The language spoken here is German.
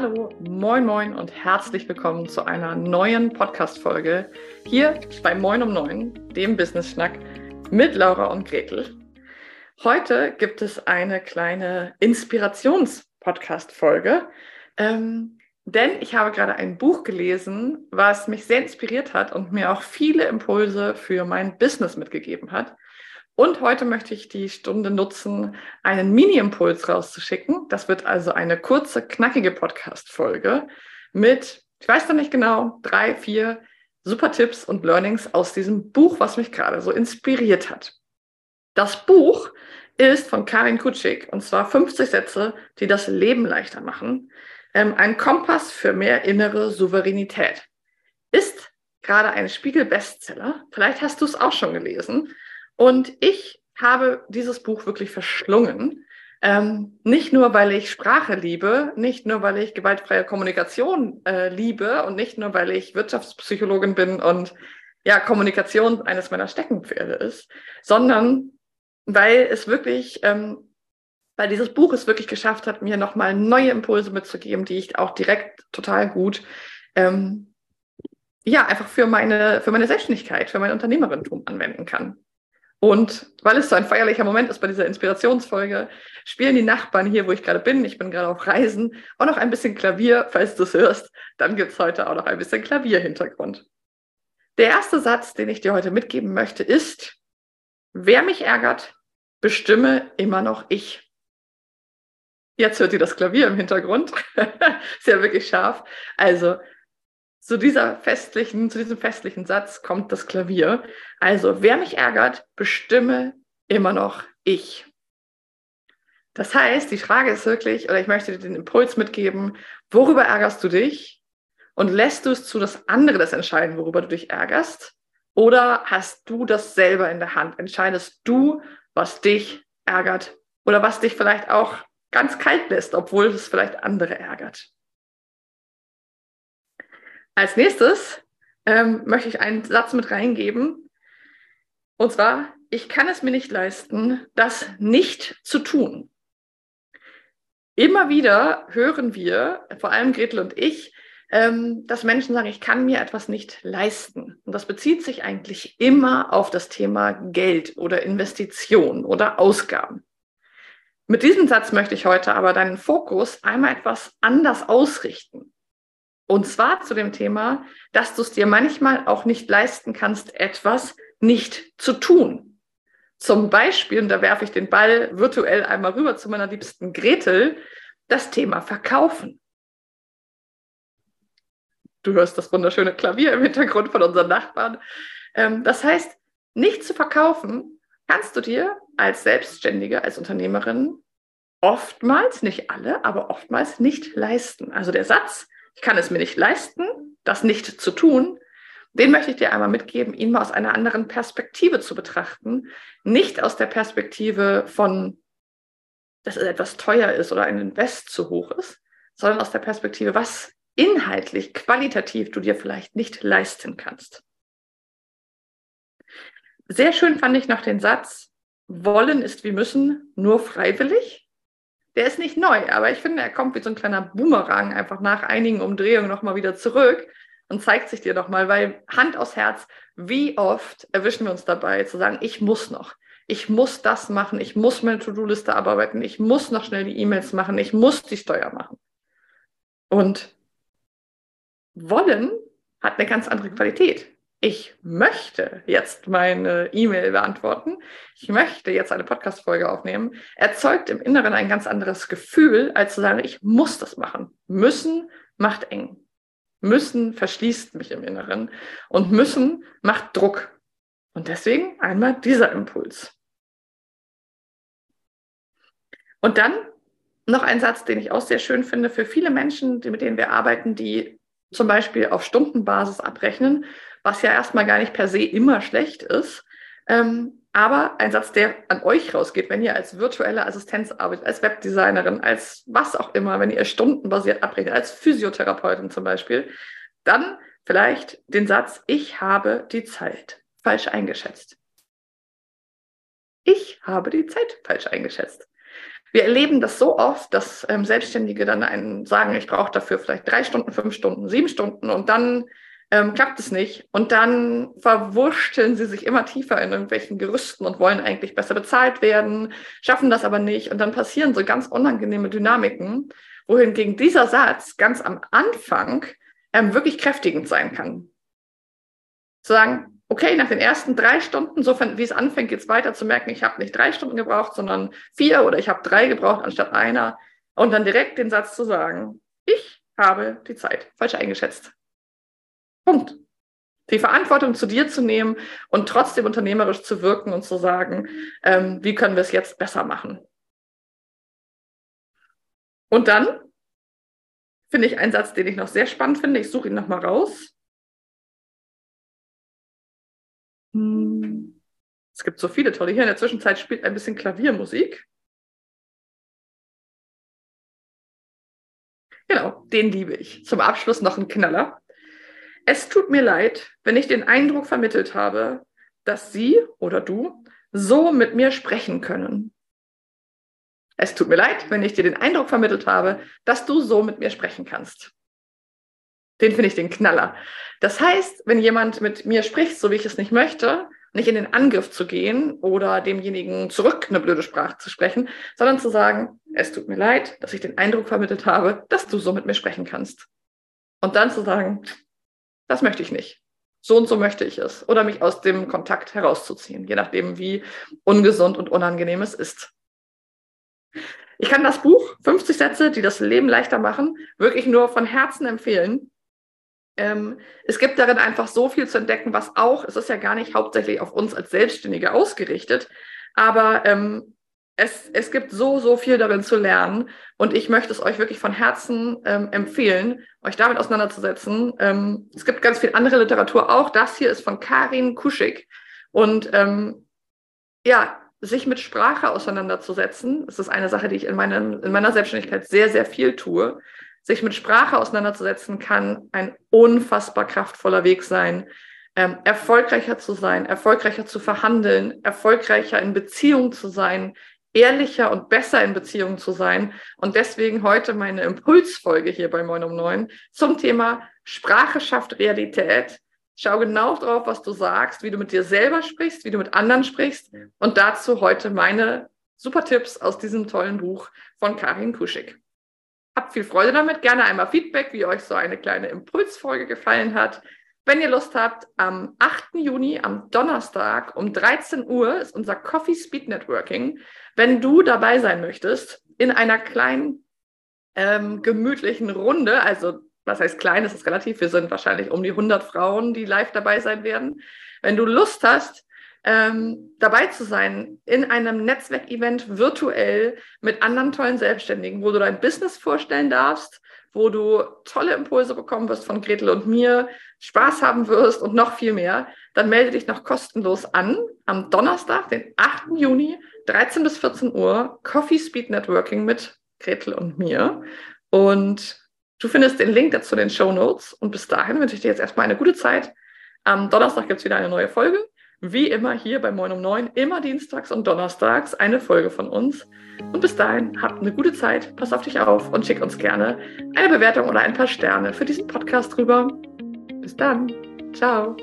Hallo, moin moin und herzlich willkommen zu einer neuen Podcast-Folge hier bei Moin um Neun, dem Business-Schnack mit Laura und Gretel. Heute gibt es eine kleine Inspirations-Podcast-Folge, ähm, denn ich habe gerade ein Buch gelesen, was mich sehr inspiriert hat und mir auch viele Impulse für mein Business mitgegeben hat. Und heute möchte ich die Stunde nutzen, einen Mini-Impuls rauszuschicken. Das wird also eine kurze, knackige Podcast-Folge mit, ich weiß noch nicht genau, drei, vier super Tipps und Learnings aus diesem Buch, was mich gerade so inspiriert hat. Das Buch ist von Karin Kutschik und zwar 50 Sätze, die das Leben leichter machen. Ähm, ein Kompass für mehr innere Souveränität. Ist gerade ein Spiegel-Bestseller. Vielleicht hast du es auch schon gelesen. Und ich habe dieses Buch wirklich verschlungen. Ähm, nicht nur, weil ich Sprache liebe, nicht nur, weil ich gewaltfreie Kommunikation äh, liebe und nicht nur, weil ich Wirtschaftspsychologin bin und ja, Kommunikation eines meiner Steckenpferde ist, sondern weil es wirklich, ähm, weil dieses Buch es wirklich geschafft hat, mir nochmal neue Impulse mitzugeben, die ich auch direkt total gut, ähm, ja, einfach für meine, für meine Selbstständigkeit, für mein Unternehmerentum anwenden kann. Und weil es so ein feierlicher Moment ist bei dieser Inspirationsfolge, spielen die Nachbarn hier, wo ich gerade bin, ich bin gerade auf Reisen, auch noch ein bisschen Klavier, falls du es hörst. Dann gibt es heute auch noch ein bisschen Klavierhintergrund. Der erste Satz, den ich dir heute mitgeben möchte, ist, wer mich ärgert, bestimme immer noch ich. Jetzt hört ihr das Klavier im Hintergrund. ist ja wirklich scharf. Also, zu dieser festlichen, zu diesem festlichen Satz kommt das Klavier. Also, wer mich ärgert, bestimme immer noch ich. Das heißt, die Frage ist wirklich, oder ich möchte dir den Impuls mitgeben, worüber ärgerst du dich? Und lässt du es zu, dass andere das entscheiden, worüber du dich ärgerst? Oder hast du das selber in der Hand? Entscheidest du, was dich ärgert oder was dich vielleicht auch ganz kalt lässt, obwohl es vielleicht andere ärgert? Als nächstes ähm, möchte ich einen Satz mit reingeben. Und zwar, ich kann es mir nicht leisten, das nicht zu tun. Immer wieder hören wir, vor allem Gretel und ich, ähm, dass Menschen sagen, ich kann mir etwas nicht leisten. Und das bezieht sich eigentlich immer auf das Thema Geld oder Investition oder Ausgaben. Mit diesem Satz möchte ich heute aber deinen Fokus einmal etwas anders ausrichten. Und zwar zu dem Thema, dass du es dir manchmal auch nicht leisten kannst, etwas nicht zu tun. Zum Beispiel, und da werfe ich den Ball virtuell einmal rüber zu meiner liebsten Gretel, das Thema Verkaufen. Du hörst das wunderschöne Klavier im Hintergrund von unseren Nachbarn. Ähm, das heißt, nicht zu verkaufen kannst du dir als Selbstständige, als Unternehmerin oftmals, nicht alle, aber oftmals nicht leisten. Also der Satz, ich kann es mir nicht leisten, das nicht zu tun, den möchte ich dir einmal mitgeben, ihn mal aus einer anderen Perspektive zu betrachten. Nicht aus der Perspektive von, dass es etwas teuer ist oder ein Invest zu hoch ist, sondern aus der Perspektive, was inhaltlich, qualitativ du dir vielleicht nicht leisten kannst. Sehr schön fand ich noch den Satz, wollen ist wie müssen, nur freiwillig. Der ist nicht neu, aber ich finde, er kommt wie so ein kleiner Boomerang einfach nach einigen Umdrehungen nochmal wieder zurück und zeigt sich dir nochmal, weil Hand aufs Herz, wie oft erwischen wir uns dabei zu sagen, ich muss noch, ich muss das machen, ich muss meine To-Do-Liste abarbeiten, ich muss noch schnell die E-Mails machen, ich muss die Steuer machen. Und wollen hat eine ganz andere Qualität ich möchte jetzt meine E-Mail beantworten, ich möchte jetzt eine Podcast-Folge aufnehmen, erzeugt im Inneren ein ganz anderes Gefühl, als zu sagen, ich muss das machen. Müssen macht eng. Müssen verschließt mich im Inneren und müssen macht Druck. Und deswegen einmal dieser Impuls. Und dann noch ein Satz, den ich auch sehr schön finde für viele Menschen, mit denen wir arbeiten, die zum Beispiel auf Stundenbasis abrechnen was ja erstmal gar nicht per se immer schlecht ist. Ähm, aber ein Satz, der an euch rausgeht, wenn ihr als virtuelle Assistenz arbeitet, als Webdesignerin, als was auch immer, wenn ihr stundenbasiert abrechnet, als Physiotherapeutin zum Beispiel, dann vielleicht den Satz, ich habe die Zeit falsch eingeschätzt. Ich habe die Zeit falsch eingeschätzt. Wir erleben das so oft, dass ähm, Selbstständige dann einen sagen, ich brauche dafür vielleicht drei Stunden, fünf Stunden, sieben Stunden und dann ähm, klappt es nicht. Und dann verwurschteln sie sich immer tiefer in irgendwelchen Gerüsten und wollen eigentlich besser bezahlt werden, schaffen das aber nicht. Und dann passieren so ganz unangenehme Dynamiken, wohingegen dieser Satz ganz am Anfang ähm, wirklich kräftigend sein kann. Zu sagen, okay, nach den ersten drei Stunden, so wie es anfängt, geht es weiter zu merken, ich habe nicht drei Stunden gebraucht, sondern vier oder ich habe drei gebraucht anstatt einer. Und dann direkt den Satz zu sagen, ich habe die Zeit falsch eingeschätzt. Punkt. Die Verantwortung zu dir zu nehmen und trotzdem unternehmerisch zu wirken und zu sagen, ähm, wie können wir es jetzt besser machen. Und dann finde ich einen Satz, den ich noch sehr spannend finde. Ich suche ihn nochmal raus. Es gibt so viele tolle. Hier in der Zwischenzeit spielt ein bisschen Klaviermusik. Genau, den liebe ich. Zum Abschluss noch ein Knaller. Es tut mir leid, wenn ich den Eindruck vermittelt habe, dass Sie oder du so mit mir sprechen können. Es tut mir leid, wenn ich dir den Eindruck vermittelt habe, dass du so mit mir sprechen kannst. Den finde ich den Knaller. Das heißt, wenn jemand mit mir spricht, so wie ich es nicht möchte, nicht in den Angriff zu gehen oder demjenigen zurück eine blöde Sprache zu sprechen, sondern zu sagen, es tut mir leid, dass ich den Eindruck vermittelt habe, dass du so mit mir sprechen kannst. Und dann zu sagen, das möchte ich nicht. So und so möchte ich es. Oder mich aus dem Kontakt herauszuziehen, je nachdem, wie ungesund und unangenehm es ist. Ich kann das Buch 50 Sätze, die das Leben leichter machen, wirklich nur von Herzen empfehlen. Ähm, es gibt darin einfach so viel zu entdecken, was auch, es ist ja gar nicht hauptsächlich auf uns als Selbstständige ausgerichtet, aber ähm, es, es gibt so, so viel darin zu lernen und ich möchte es euch wirklich von Herzen ähm, empfehlen, euch damit auseinanderzusetzen. Ähm, es gibt ganz viel andere Literatur auch. Das hier ist von Karin Kuschig und ähm, ja, sich mit Sprache auseinanderzusetzen, das ist eine Sache, die ich in, meinem, in meiner Selbstständigkeit sehr, sehr viel tue. Sich mit Sprache auseinanderzusetzen kann ein unfassbar kraftvoller Weg sein, ähm, erfolgreicher zu sein, erfolgreicher zu verhandeln, erfolgreicher in Beziehung zu sein, ehrlicher und besser in Beziehungen zu sein. Und deswegen heute meine Impulsfolge hier bei Moin um Neun zum Thema Sprache schafft Realität. Schau genau drauf, was du sagst, wie du mit dir selber sprichst, wie du mit anderen sprichst. Und dazu heute meine super Tipps aus diesem tollen Buch von Karin Kuschig. Viel Freude damit. Gerne einmal Feedback, wie euch so eine kleine Impulsfolge gefallen hat. Wenn ihr Lust habt, am 8. Juni, am Donnerstag um 13 Uhr ist unser Coffee Speed Networking. Wenn du dabei sein möchtest, in einer kleinen, ähm, gemütlichen Runde, also was heißt klein, das ist relativ, wir sind wahrscheinlich um die 100 Frauen, die live dabei sein werden. Wenn du Lust hast, ähm, dabei zu sein in einem Netzwerkevent virtuell mit anderen tollen Selbstständigen, wo du dein Business vorstellen darfst, wo du tolle Impulse bekommen wirst von Gretel und mir, Spaß haben wirst und noch viel mehr, dann melde dich noch kostenlos an am Donnerstag, den 8. Juni, 13 bis 14 Uhr, Coffee Speed Networking mit Gretel und mir. Und du findest den Link dazu in den Show Notes. Und bis dahin wünsche ich dir jetzt erstmal eine gute Zeit. Am Donnerstag gibt es wieder eine neue Folge. Wie immer hier bei Moin um 9, immer dienstags und donnerstags eine Folge von uns. Und bis dahin, habt eine gute Zeit, pass auf dich auf und schick uns gerne eine Bewertung oder ein paar Sterne für diesen Podcast rüber. Bis dann. Ciao.